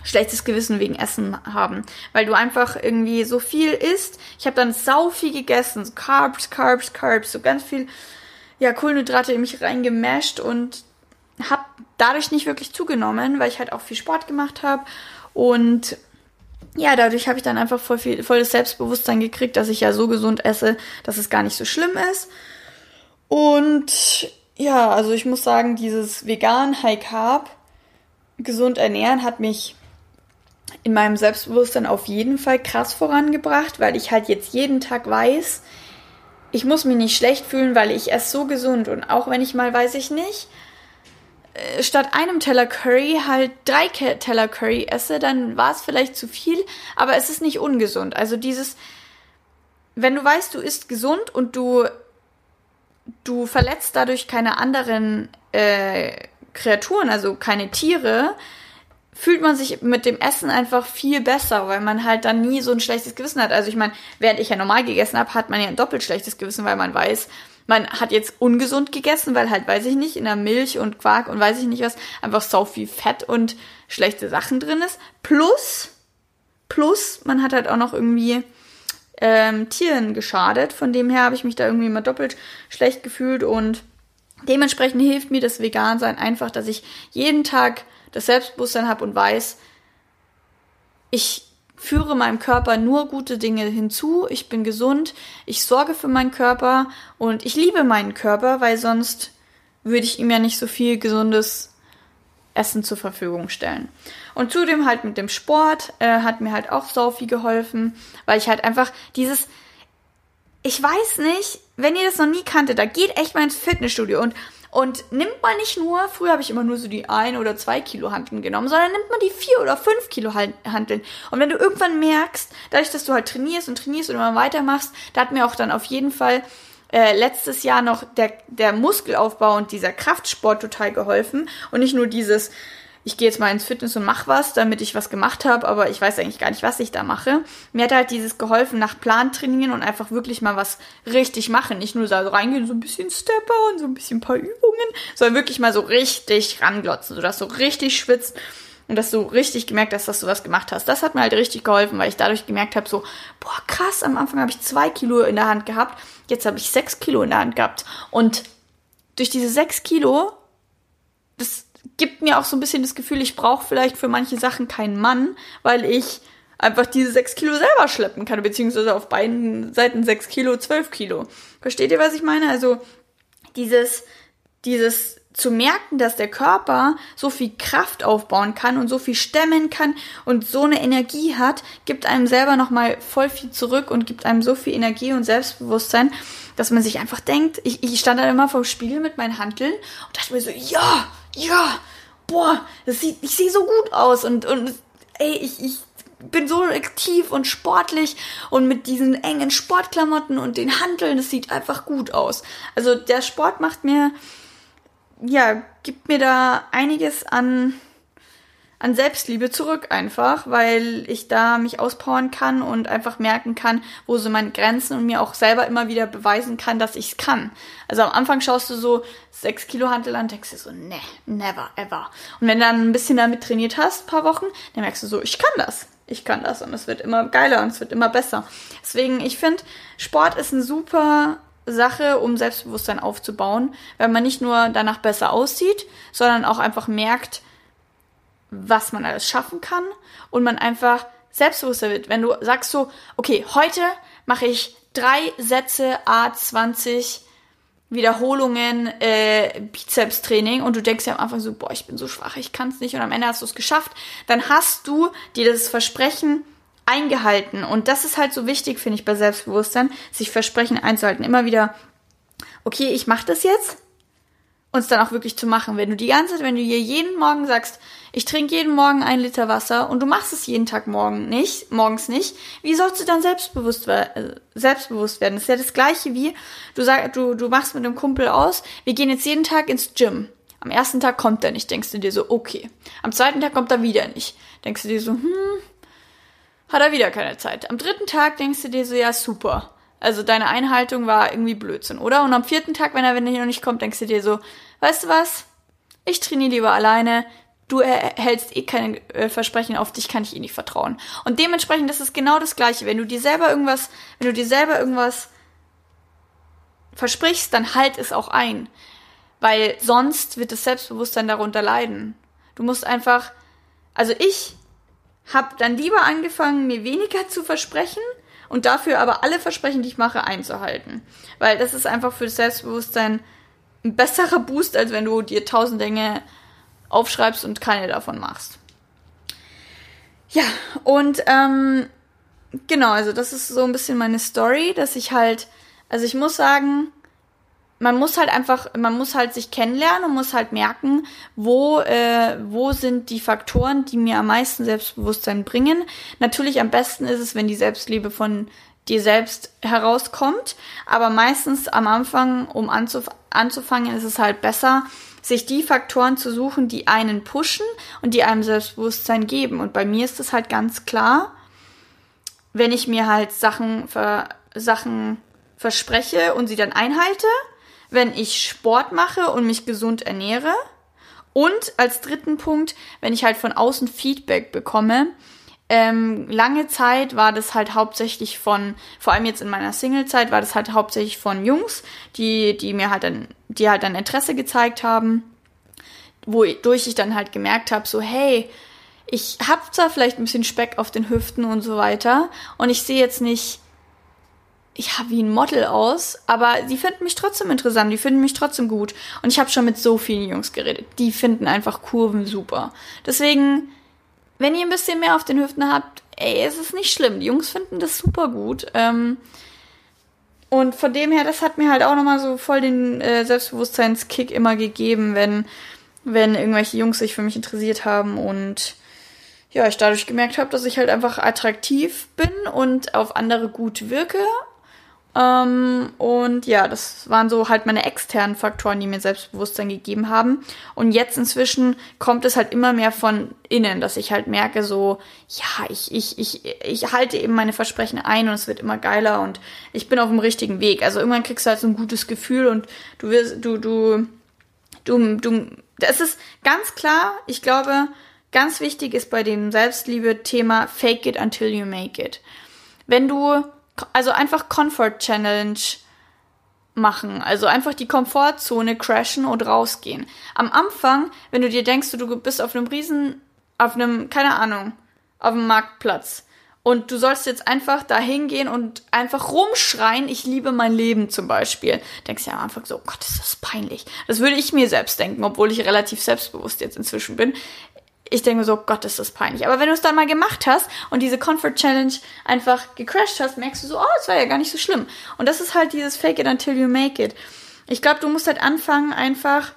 Speaker 1: schlechtes Gewissen wegen Essen haben, weil du einfach irgendwie so viel isst. Ich habe dann sau viel gegessen, so Carbs, Carbs, Carbs, so ganz viel ja Kohlenhydrate in mich reingemasht und dadurch nicht wirklich zugenommen, weil ich halt auch viel Sport gemacht habe und ja, dadurch habe ich dann einfach voll viel, volles Selbstbewusstsein gekriegt, dass ich ja so gesund esse, dass es gar nicht so schlimm ist. Und ja, also ich muss sagen, dieses vegan High Carb gesund ernähren hat mich in meinem Selbstbewusstsein auf jeden Fall krass vorangebracht, weil ich halt jetzt jeden Tag weiß, ich muss mich nicht schlecht fühlen, weil ich esse so gesund und auch wenn ich mal weiß ich nicht, statt einem Teller Curry halt drei Teller Curry esse, dann war es vielleicht zu viel, aber es ist nicht ungesund. Also dieses, wenn du weißt, du isst gesund und du, du verletzt dadurch keine anderen äh, Kreaturen, also keine Tiere, fühlt man sich mit dem Essen einfach viel besser, weil man halt dann nie so ein schlechtes Gewissen hat. Also ich meine, während ich ja normal gegessen habe, hat man ja ein doppelt schlechtes Gewissen, weil man weiß, man hat jetzt ungesund gegessen, weil halt, weiß ich nicht, in der Milch und Quark und weiß ich nicht was, einfach so viel Fett und schlechte Sachen drin ist. Plus, plus, man hat halt auch noch irgendwie ähm, Tieren geschadet. Von dem her habe ich mich da irgendwie immer doppelt schlecht gefühlt und dementsprechend hilft mir das Vegansein einfach, dass ich jeden Tag das Selbstbewusstsein habe und weiß, ich führe meinem Körper nur gute Dinge hinzu, ich bin gesund, ich sorge für meinen Körper und ich liebe meinen Körper, weil sonst würde ich ihm ja nicht so viel gesundes Essen zur Verfügung stellen. Und zudem halt mit dem Sport äh, hat mir halt auch so viel geholfen, weil ich halt einfach dieses, ich weiß nicht, wenn ihr das noch nie kanntet, da geht echt mal ins Fitnessstudio und und nimmt man nicht nur, früher habe ich immer nur so die ein oder zwei Kilo Hanteln genommen, sondern nimmt man die vier oder fünf Kilo Hanteln. Und wenn du irgendwann merkst, dadurch, dass du halt trainierst und trainierst und immer weitermachst, da hat mir auch dann auf jeden Fall äh, letztes Jahr noch der, der Muskelaufbau und dieser Kraftsport total geholfen. Und nicht nur dieses, ich gehe jetzt mal ins Fitness und mach was, damit ich was gemacht habe, aber ich weiß eigentlich gar nicht, was ich da mache. Mir hat halt dieses geholfen, nach Plan trainieren und einfach wirklich mal was richtig machen. Nicht nur so reingehen, so ein bisschen Stepper und so ein bisschen ein paar Übungen, sondern wirklich mal so richtig ranglotzen, sodass du richtig schwitzt und dass du richtig gemerkt hast, dass du was gemacht hast. Das hat mir halt richtig geholfen, weil ich dadurch gemerkt habe, so, boah, krass, am Anfang habe ich zwei Kilo in der Hand gehabt, jetzt habe ich sechs Kilo in der Hand gehabt. Und durch diese sechs Kilo, das gibt mir auch so ein bisschen das Gefühl, ich brauche vielleicht für manche Sachen keinen Mann, weil ich einfach diese sechs Kilo selber schleppen kann, beziehungsweise auf beiden Seiten sechs Kilo, zwölf Kilo. Versteht ihr, was ich meine? Also dieses, dieses zu merken, dass der Körper so viel Kraft aufbauen kann und so viel stemmen kann und so eine Energie hat, gibt einem selber nochmal voll viel zurück und gibt einem so viel Energie und Selbstbewusstsein, dass man sich einfach denkt, ich, ich stand dann immer vor dem Spiegel mit meinen Hanteln und dachte mir so, ja, ja, boah, das sieht, ich sehe so gut aus und, und ey, ich, ich bin so aktiv und sportlich und mit diesen engen Sportklamotten und den Hanteln, das sieht einfach gut aus. Also der Sport macht mir, ja, gibt mir da einiges an an Selbstliebe zurück einfach, weil ich da mich auspowern kann und einfach merken kann, wo so meine Grenzen und mir auch selber immer wieder beweisen kann, dass ich es kann. Also am Anfang schaust du so sechs Kilo Hantel an, denkst du so, ne, never, ever. Und wenn du dann ein bisschen damit trainiert hast, paar Wochen, dann merkst du so, ich kann das. Ich kann das und es wird immer geiler und es wird immer besser. Deswegen, ich finde, Sport ist eine super Sache, um Selbstbewusstsein aufzubauen, weil man nicht nur danach besser aussieht, sondern auch einfach merkt, was man alles schaffen kann und man einfach selbstbewusster wird. Wenn du sagst so, okay, heute mache ich drei Sätze A20 Wiederholungen äh, Bizeps-Training und du denkst ja am Anfang so, boah, ich bin so schwach, ich kann es nicht und am Ende hast du es geschafft, dann hast du dir das Versprechen eingehalten und das ist halt so wichtig, finde ich, bei Selbstbewusstsein, sich Versprechen einzuhalten. Immer wieder, okay, ich mache das jetzt uns dann auch wirklich zu machen. Wenn du die ganze Zeit, wenn du hier jeden Morgen sagst, ich trinke jeden Morgen einen Liter Wasser und du machst es jeden Tag morgen nicht, morgens nicht, wie sollst du dann selbstbewusst, äh, selbstbewusst werden? Das ist ja das gleiche wie, du sagst, du, du machst mit einem Kumpel aus, wir gehen jetzt jeden Tag ins Gym. Am ersten Tag kommt er nicht, denkst du dir so, okay. Am zweiten Tag kommt er wieder nicht. Denkst du dir so, hm, hat er wieder keine Zeit. Am dritten Tag denkst du dir so, ja, super. Also deine Einhaltung war irgendwie Blödsinn, oder? Und am vierten Tag, wenn er wenn er noch nicht kommt, denkst du dir so, weißt du was? Ich trainiere lieber alleine. Du erhältst eh keine äh, Versprechen, auf dich kann ich eh nicht vertrauen. Und dementsprechend ist es genau das Gleiche. Wenn du dir selber irgendwas, wenn du dir selber irgendwas versprichst, dann halt es auch ein. Weil sonst wird das Selbstbewusstsein darunter leiden. Du musst einfach, also ich habe dann lieber angefangen, mir weniger zu versprechen und dafür aber alle Versprechen, die ich mache, einzuhalten. Weil das ist einfach für das Selbstbewusstsein ein besserer Boost, als wenn du dir tausend Dinge aufschreibst und keine davon machst. Ja, und ähm, genau, also das ist so ein bisschen meine Story, dass ich halt, also ich muss sagen, man muss halt einfach, man muss halt sich kennenlernen und muss halt merken, wo, äh, wo sind die Faktoren, die mir am meisten Selbstbewusstsein bringen. Natürlich am besten ist es, wenn die Selbstliebe von dir selbst herauskommt, aber meistens am Anfang, um anzuf anzufangen, ist es halt besser, sich die Faktoren zu suchen, die einen pushen und die einem Selbstbewusstsein geben. Und bei mir ist es halt ganz klar, wenn ich mir halt Sachen, Sachen verspreche und sie dann einhalte, wenn ich Sport mache und mich gesund ernähre. Und als dritten Punkt, wenn ich halt von außen Feedback bekomme. Ähm, lange Zeit war das halt hauptsächlich von, vor allem jetzt in meiner Single-Zeit, war das halt hauptsächlich von Jungs, die, die mir halt dann, die halt dann Interesse gezeigt haben, wodurch ich dann halt gemerkt habe, so, hey, ich hab zwar vielleicht ein bisschen Speck auf den Hüften und so weiter und ich sehe jetzt nicht ja, wie ein Model aus, aber die finden mich trotzdem interessant, die finden mich trotzdem gut. Und ich habe schon mit so vielen Jungs geredet, die finden einfach Kurven super. Deswegen, wenn ihr ein bisschen mehr auf den Hüften habt, ey, es ist nicht schlimm. Die Jungs finden das super gut. Ähm, und von dem her, das hat mir halt auch nochmal so voll den äh, Selbstbewusstseinskick immer gegeben, wenn, wenn irgendwelche Jungs sich für mich interessiert haben und ja, ich dadurch gemerkt habe, dass ich halt einfach attraktiv bin und auf andere gut wirke ähm, und ja, das waren so halt meine externen Faktoren, die mir Selbstbewusstsein gegeben haben. Und jetzt inzwischen kommt es halt immer mehr von innen, dass ich halt merke, so, ja, ich, ich, ich, ich halte eben meine Versprechen ein und es wird immer geiler und ich bin auf dem richtigen Weg. Also irgendwann kriegst du halt so ein gutes Gefühl und du wirst, du, du, du, du, das ist ganz klar, ich glaube, ganz wichtig ist bei dem Selbstliebe-Thema Fake it until you make it. Wenn du also einfach Comfort Challenge machen. Also einfach die Komfortzone crashen und rausgehen. Am Anfang, wenn du dir denkst, du bist auf einem Riesen, auf einem, keine Ahnung, auf einem Marktplatz. Und du sollst jetzt einfach da hingehen und einfach rumschreien, ich liebe mein Leben zum Beispiel. Denkst ja am Anfang so, oh Gott, ist das peinlich. Das würde ich mir selbst denken, obwohl ich relativ selbstbewusst jetzt inzwischen bin ich denke mir so, Gott, ist das peinlich. Aber wenn du es dann mal gemacht hast und diese Comfort Challenge einfach gecrashed hast, merkst du so, oh, das war ja gar nicht so schlimm. Und das ist halt dieses Fake it until you make it. Ich glaube, du musst halt anfangen, einfach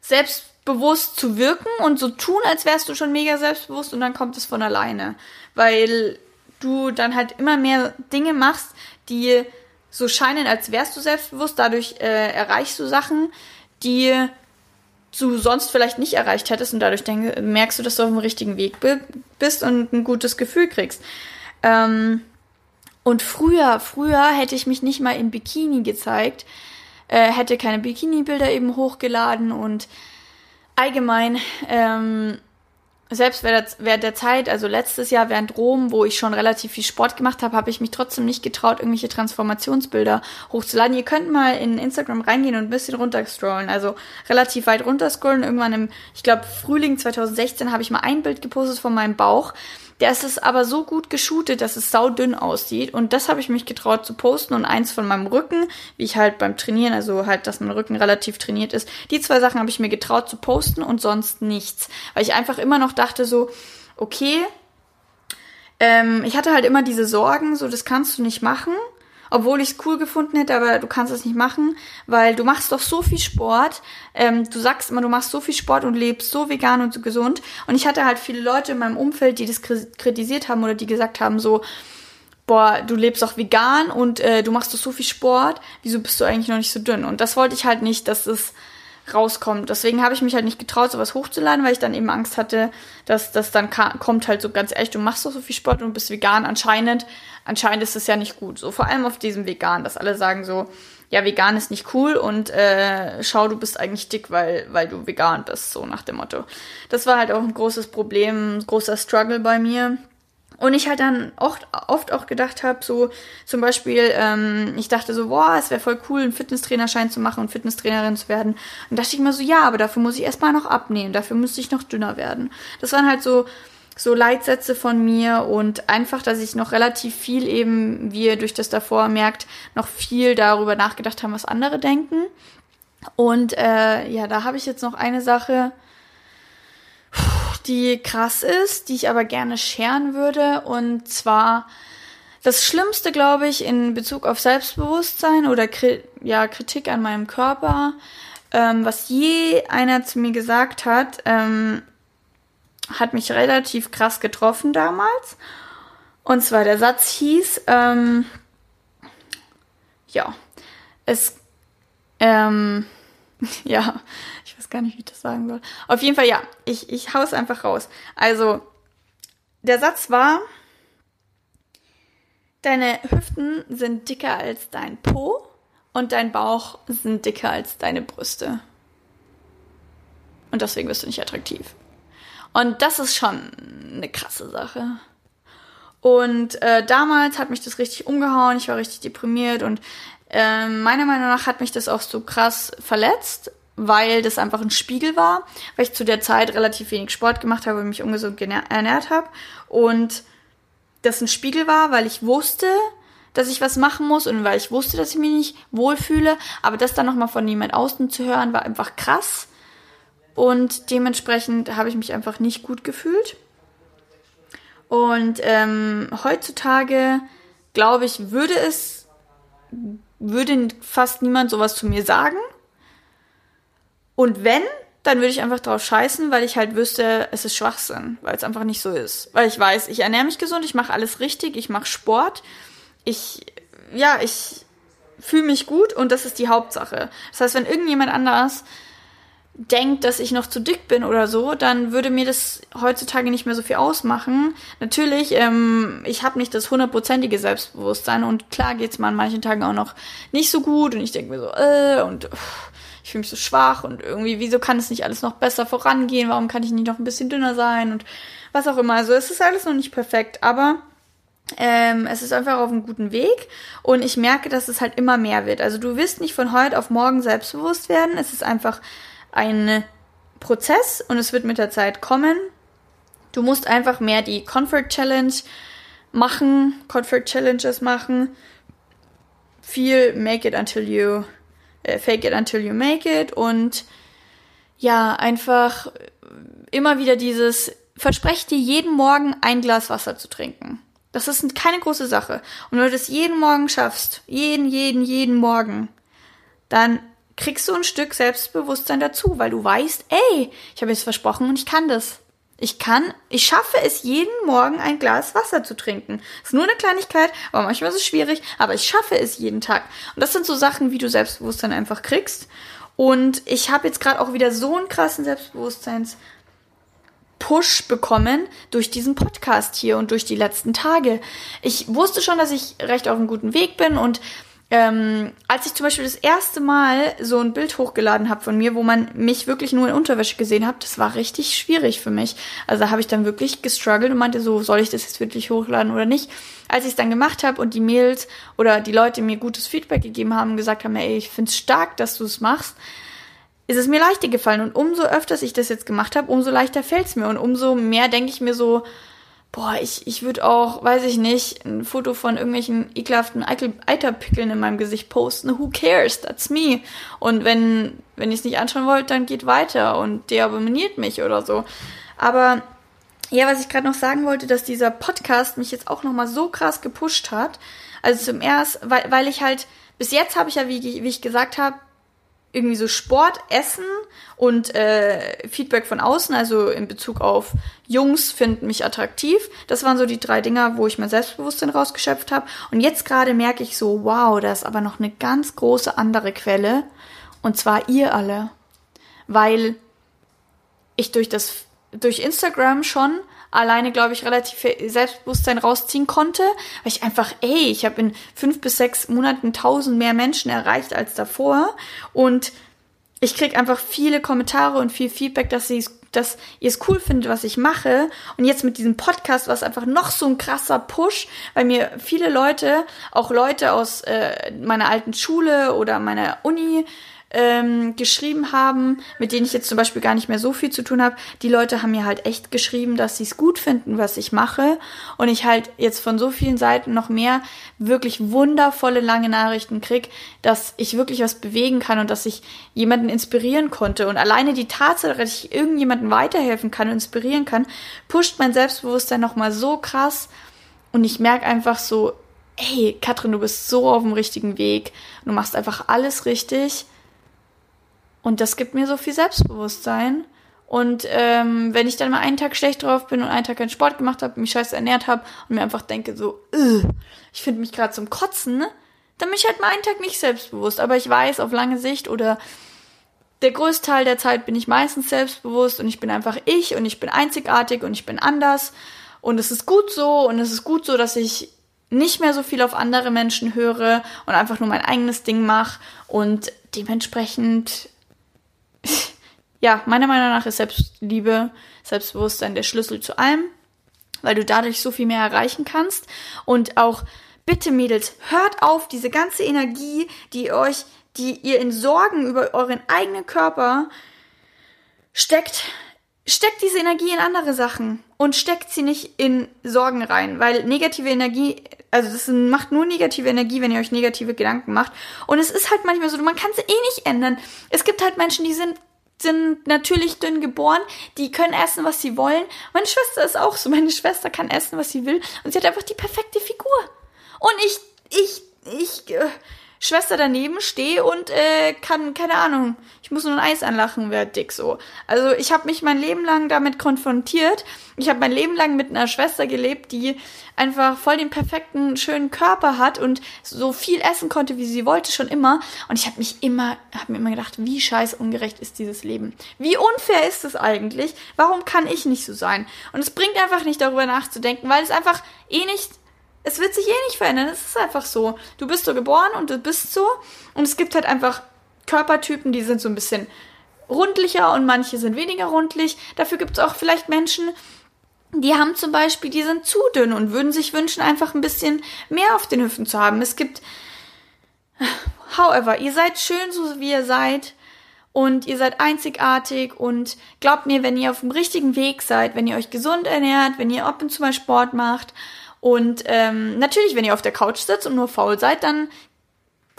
Speaker 1: selbst, bewusst zu wirken und so tun, als wärst du schon mega selbstbewusst und dann kommt es von alleine. Weil du dann halt immer mehr Dinge machst, die so scheinen, als wärst du selbstbewusst. Dadurch äh, erreichst du Sachen, die du sonst vielleicht nicht erreicht hättest und dadurch denk, merkst du, dass du auf dem richtigen Weg bist und ein gutes Gefühl kriegst. Ähm, und früher, früher hätte ich mich nicht mal in Bikini gezeigt, äh, hätte keine Bikini-Bilder eben hochgeladen und allgemein, ähm, selbst während der Zeit, also letztes Jahr während Rom, wo ich schon relativ viel Sport gemacht habe, habe ich mich trotzdem nicht getraut, irgendwelche Transformationsbilder hochzuladen. Ihr könnt mal in Instagram reingehen und ein bisschen runterscrollen, also relativ weit runterscrollen. Irgendwann im, ich glaube, Frühling 2016 habe ich mal ein Bild gepostet von meinem Bauch. Der ist es aber so gut geshootet, dass es saudünn aussieht. Und das habe ich mich getraut zu posten. Und eins von meinem Rücken, wie ich halt beim Trainieren, also halt, dass mein Rücken relativ trainiert ist. Die zwei Sachen habe ich mir getraut zu posten und sonst nichts. Weil ich einfach immer noch dachte so, okay, ähm, ich hatte halt immer diese Sorgen, so das kannst du nicht machen obwohl ich es cool gefunden hätte, aber du kannst es nicht machen, weil du machst doch so viel Sport. Ähm, du sagst immer, du machst so viel Sport und lebst so vegan und so gesund. Und ich hatte halt viele Leute in meinem Umfeld, die das kritisiert haben oder die gesagt haben so, boah, du lebst auch vegan und äh, du machst doch so viel Sport, wieso bist du eigentlich noch nicht so dünn? Und das wollte ich halt nicht, dass es rauskommt. Deswegen habe ich mich halt nicht getraut, sowas hochzuladen, weil ich dann eben Angst hatte, dass das dann kommt halt so ganz echt, du machst doch so viel Sport und bist vegan. Anscheinend, anscheinend ist es ja nicht gut. So vor allem auf diesem Vegan, dass alle sagen so, ja, vegan ist nicht cool und äh, schau, du bist eigentlich dick, weil, weil du vegan bist, so nach dem Motto. Das war halt auch ein großes Problem, ein großer Struggle bei mir. Und ich halt dann oft, oft auch gedacht habe, so zum Beispiel, ähm, ich dachte so, boah, es wäre voll cool, einen Fitnesstrainerschein zu machen und Fitnesstrainerin zu werden. Und dachte ich mir so, ja, aber dafür muss ich erstmal noch abnehmen, dafür müsste ich noch dünner werden. Das waren halt so, so Leitsätze von mir und einfach, dass ich noch relativ viel eben, wie ihr durch das davor merkt, noch viel darüber nachgedacht haben, was andere denken. Und äh, ja, da habe ich jetzt noch eine Sache, die krass ist, die ich aber gerne scheren würde. Und zwar das Schlimmste, glaube ich, in Bezug auf Selbstbewusstsein oder Kri ja, Kritik an meinem Körper, ähm, was je einer zu mir gesagt hat, ähm, hat mich relativ krass getroffen damals. Und zwar der Satz hieß, ähm, ja, es, ähm, ja, gar nicht, wie ich das sagen soll. Auf jeden Fall, ja, ich, ich hau's einfach raus. Also, der Satz war, deine Hüften sind dicker als dein Po und dein Bauch sind dicker als deine Brüste. Und deswegen bist du nicht attraktiv. Und das ist schon eine krasse Sache. Und äh, damals hat mich das richtig umgehauen, ich war richtig deprimiert und äh, meiner Meinung nach hat mich das auch so krass verletzt, weil das einfach ein Spiegel war, weil ich zu der Zeit relativ wenig Sport gemacht habe und mich ungesund ernährt habe. Und das ein Spiegel war, weil ich wusste, dass ich was machen muss und weil ich wusste, dass ich mich nicht wohlfühle. Aber das dann nochmal von jemand außen zu hören, war einfach krass. Und dementsprechend habe ich mich einfach nicht gut gefühlt. Und ähm, heutzutage, glaube ich, würde es, würde fast niemand sowas zu mir sagen. Und wenn, dann würde ich einfach drauf scheißen, weil ich halt wüsste, es ist Schwachsinn, weil es einfach nicht so ist. Weil ich weiß, ich ernähre mich gesund, ich mache alles richtig, ich mache Sport, ich, ja, ich fühle mich gut und das ist die Hauptsache. Das heißt, wenn irgendjemand anders denkt, dass ich noch zu dick bin oder so, dann würde mir das heutzutage nicht mehr so viel ausmachen. Natürlich, ähm, ich habe nicht das hundertprozentige Selbstbewusstsein und klar geht's mir an manchen Tagen auch noch nicht so gut und ich denke mir so, äh, und pff, ich fühle mich so schwach und irgendwie, wieso kann es nicht alles noch besser vorangehen? Warum kann ich nicht noch ein bisschen dünner sein und was auch immer. Also es ist alles noch nicht perfekt, aber ähm, es ist einfach auf einem guten Weg und ich merke, dass es halt immer mehr wird. Also du wirst nicht von heute auf morgen selbstbewusst werden. Es ist einfach ein Prozess und es wird mit der Zeit kommen. Du musst einfach mehr die Comfort Challenge machen, Comfort Challenges machen. Viel make it until you äh, fake it until you make it und ja, einfach immer wieder dieses, versprech dir jeden Morgen ein Glas Wasser zu trinken. Das ist keine große Sache. Und wenn du das jeden Morgen schaffst, jeden, jeden, jeden Morgen, dann kriegst du ein Stück Selbstbewusstsein dazu, weil du weißt, ey, ich habe jetzt versprochen und ich kann das. Ich kann, ich schaffe es jeden Morgen ein Glas Wasser zu trinken. Ist nur eine Kleinigkeit, aber manchmal ist es schwierig, aber ich schaffe es jeden Tag. Und das sind so Sachen, wie du Selbstbewusstsein einfach kriegst. Und ich habe jetzt gerade auch wieder so einen krassen Selbstbewusstseins Push bekommen durch diesen Podcast hier und durch die letzten Tage. Ich wusste schon, dass ich recht auf einem guten Weg bin und ähm, als ich zum Beispiel das erste Mal so ein Bild hochgeladen habe von mir, wo man mich wirklich nur in Unterwäsche gesehen hat, das war richtig schwierig für mich. Also da habe ich dann wirklich gestruggelt und meinte so, soll ich das jetzt wirklich hochladen oder nicht? Als ich es dann gemacht habe und die Mails oder die Leute mir gutes Feedback gegeben haben gesagt haben, ey, ich find's stark, dass du es machst, ist es mir leichter gefallen. Und umso öfter ich das jetzt gemacht habe, umso leichter fällt's mir. Und umso mehr denke ich mir so, boah, ich, ich würde auch, weiß ich nicht, ein Foto von irgendwelchen ekelhaften Eiterpickeln in meinem Gesicht posten. Who cares? That's me. Und wenn, wenn ihr es nicht anschauen wollt, dann geht weiter und der abonniert mich oder so. Aber ja, was ich gerade noch sagen wollte, dass dieser Podcast mich jetzt auch nochmal so krass gepusht hat. Also zum ersten, weil, weil ich halt, bis jetzt habe ich ja, wie, wie ich gesagt habe, irgendwie so Sport, Essen und äh, Feedback von außen, also in Bezug auf Jungs finden mich attraktiv. Das waren so die drei Dinger, wo ich mein Selbstbewusstsein rausgeschöpft habe. Und jetzt gerade merke ich so, wow, da ist aber noch eine ganz große andere Quelle. Und zwar ihr alle. Weil ich durch das, durch Instagram schon alleine, glaube ich, relativ viel Selbstbewusstsein rausziehen konnte, weil ich einfach, ey, ich habe in fünf bis sechs Monaten tausend mehr Menschen erreicht als davor und ich krieg einfach viele Kommentare und viel Feedback, dass sie dass ihr es cool findet, was ich mache. Und jetzt mit diesem Podcast war es einfach noch so ein krasser Push, weil mir viele Leute, auch Leute aus äh, meiner alten Schule oder meiner Uni, ähm, geschrieben haben, mit denen ich jetzt zum Beispiel gar nicht mehr so viel zu tun habe. Die Leute haben mir halt echt geschrieben, dass sie es gut finden, was ich mache. Und ich halt jetzt von so vielen Seiten noch mehr wirklich wundervolle lange Nachrichten krieg, dass ich wirklich was bewegen kann und dass ich jemanden inspirieren konnte. Und alleine die Tatsache, dass ich irgendjemanden weiterhelfen kann und inspirieren kann, pusht mein Selbstbewusstsein nochmal so krass. Und ich merke einfach so, ey, Katrin, du bist so auf dem richtigen Weg. Du machst einfach alles richtig. Und das gibt mir so viel Selbstbewusstsein. Und ähm, wenn ich dann mal einen Tag schlecht drauf bin und einen Tag keinen Sport gemacht habe, mich scheiße ernährt habe und mir einfach denke so, ich finde mich gerade zum Kotzen, ne? dann bin ich halt mal einen Tag nicht selbstbewusst. Aber ich weiß, auf lange Sicht oder der größte Teil der Zeit bin ich meistens selbstbewusst und ich bin einfach ich und ich bin einzigartig und ich bin anders. Und es ist gut so und es ist gut so, dass ich nicht mehr so viel auf andere Menschen höre und einfach nur mein eigenes Ding mache und dementsprechend ja, meiner Meinung nach ist Selbstliebe, Selbstbewusstsein der Schlüssel zu allem, weil du dadurch so viel mehr erreichen kannst. Und auch, bitte Mädels, hört auf, diese ganze Energie, die euch, die ihr in Sorgen über euren eigenen Körper steckt, steckt diese Energie in andere Sachen und steckt sie nicht in Sorgen rein, weil negative Energie, also das macht nur negative Energie, wenn ihr euch negative Gedanken macht. Und es ist halt manchmal so, man kann es eh nicht ändern. Es gibt halt Menschen, die sind sind natürlich dünn geboren, die können essen, was sie wollen. Meine Schwester ist auch so, meine Schwester kann essen, was sie will und sie hat einfach die perfekte Figur. Und ich, ich, ich, äh, Schwester daneben stehe und äh, kann, keine Ahnung, ich muss nur ein Eis anlachen, wäre dick so. Also ich habe mich mein Leben lang damit konfrontiert. Ich habe mein Leben lang mit einer Schwester gelebt, die einfach voll den perfekten, schönen Körper hat und so viel essen konnte, wie sie wollte, schon immer. Und ich habe mich immer, habe mir immer gedacht, wie scheiß ungerecht ist dieses Leben. Wie unfair ist es eigentlich? Warum kann ich nicht so sein? Und es bringt einfach nicht darüber nachzudenken, weil es einfach eh nicht es wird sich eh nicht verändern. Es ist einfach so. Du bist so geboren und du bist so. Und es gibt halt einfach Körpertypen, die sind so ein bisschen rundlicher und manche sind weniger rundlich. Dafür gibt es auch vielleicht Menschen, die haben zum Beispiel, die sind zu dünn und würden sich wünschen, einfach ein bisschen mehr auf den Hüften zu haben. Es gibt, however, ihr seid schön so wie ihr seid und ihr seid einzigartig und glaubt mir, wenn ihr auf dem richtigen Weg seid, wenn ihr euch gesund ernährt, wenn ihr ab und zu mal Sport macht und ähm, natürlich, wenn ihr auf der Couch sitzt und nur faul seid, dann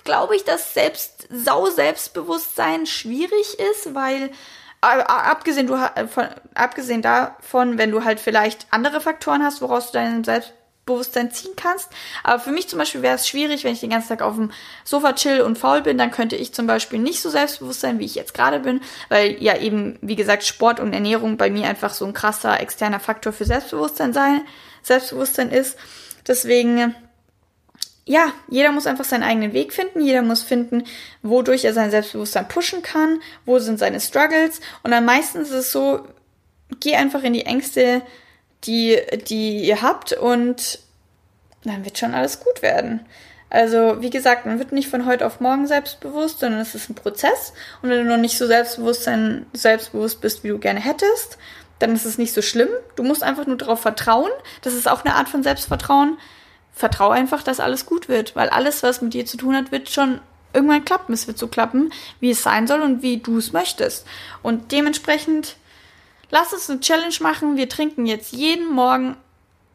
Speaker 1: glaube ich, dass selbst sau Selbstbewusstsein schwierig ist, weil äh, abgesehen du von, abgesehen davon, wenn du halt vielleicht andere Faktoren hast, woraus du dein Selbst Selbstbewusstsein ziehen kannst. Aber für mich zum Beispiel wäre es schwierig, wenn ich den ganzen Tag auf dem Sofa chill und faul bin, dann könnte ich zum Beispiel nicht so selbstbewusst sein, wie ich jetzt gerade bin, weil ja eben, wie gesagt, Sport und Ernährung bei mir einfach so ein krasser externer Faktor für Selbstbewusstsein sein, Selbstbewusstsein ist. Deswegen ja, jeder muss einfach seinen eigenen Weg finden. Jeder muss finden, wodurch er sein Selbstbewusstsein pushen kann, wo sind seine Struggles. Und dann meistens ist es so, geh einfach in die Ängste, die, die ihr habt und dann wird schon alles gut werden. Also, wie gesagt, man wird nicht von heute auf morgen selbstbewusst, sondern es ist ein Prozess. Und wenn du noch nicht so selbstbewusst, bist, wie du gerne hättest, dann ist es nicht so schlimm. Du musst einfach nur darauf vertrauen. Das ist auch eine Art von Selbstvertrauen vertrau einfach, dass alles gut wird, weil alles, was mit dir zu tun hat, wird schon irgendwann klappen. Es wird so klappen, wie es sein soll und wie du es möchtest. Und dementsprechend lass uns eine Challenge machen. Wir trinken jetzt jeden Morgen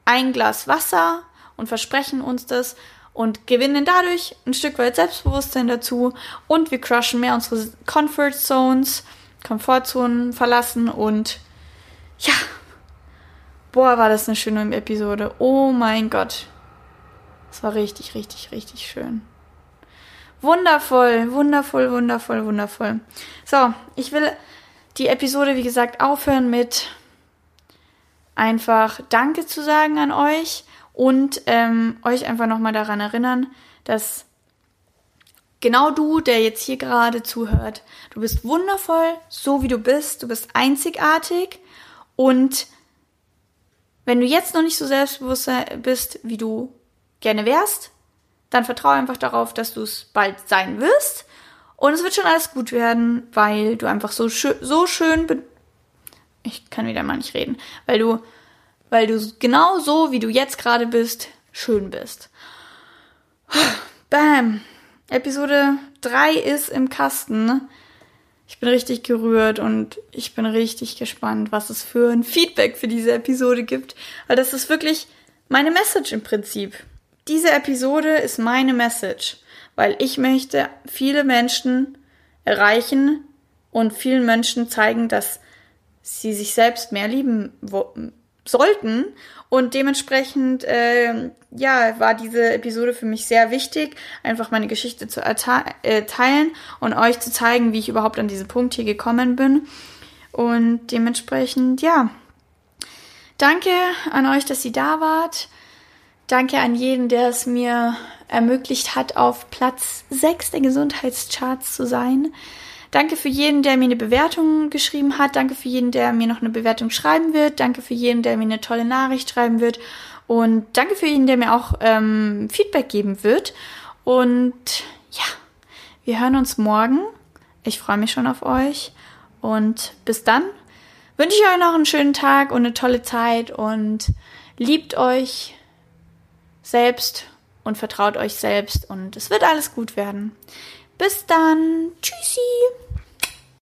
Speaker 1: ein Glas Wasser und versprechen uns das und gewinnen dadurch ein Stück weit Selbstbewusstsein dazu und wir crushen mehr unsere Comfort Zones, Komfortzonen verlassen und ja, boah, war das eine schöne Episode. Oh mein Gott. Es war richtig, richtig, richtig schön. Wundervoll, wundervoll, wundervoll, wundervoll. So, ich will die Episode, wie gesagt, aufhören mit einfach Danke zu sagen an euch und ähm, euch einfach nochmal daran erinnern, dass genau du, der jetzt hier gerade zuhört, du bist wundervoll, so wie du bist, du bist einzigartig und wenn du jetzt noch nicht so selbstbewusst bist, wie du gerne wärst, dann vertraue einfach darauf, dass du es bald sein wirst. Und es wird schon alles gut werden, weil du einfach so, schö so schön. Ich kann wieder mal nicht reden. Weil du, weil du genau so, wie du jetzt gerade bist, schön bist. Bam. Episode 3 ist im Kasten. Ich bin richtig gerührt und ich bin richtig gespannt, was es für ein Feedback für diese Episode gibt. Weil das ist wirklich meine Message im Prinzip. Diese Episode ist meine Message, weil ich möchte viele Menschen erreichen und vielen Menschen zeigen, dass sie sich selbst mehr lieben sollten. Und dementsprechend, äh, ja, war diese Episode für mich sehr wichtig, einfach meine Geschichte zu äh, teilen und euch zu zeigen, wie ich überhaupt an diesen Punkt hier gekommen bin. Und dementsprechend, ja, danke an euch, dass ihr da wart. Danke an jeden, der es mir ermöglicht hat, auf Platz 6 der Gesundheitscharts zu sein. Danke für jeden, der mir eine Bewertung geschrieben hat. Danke für jeden, der mir noch eine Bewertung schreiben wird. Danke für jeden, der mir eine tolle Nachricht schreiben wird. Und danke für jeden, der mir auch ähm, Feedback geben wird. Und ja, wir hören uns morgen. Ich freue mich schon auf euch. Und bis dann wünsche ich euch noch einen schönen Tag und eine tolle Zeit und liebt euch selbst und vertraut euch selbst und es wird alles gut werden. Bis dann. Tschüssi.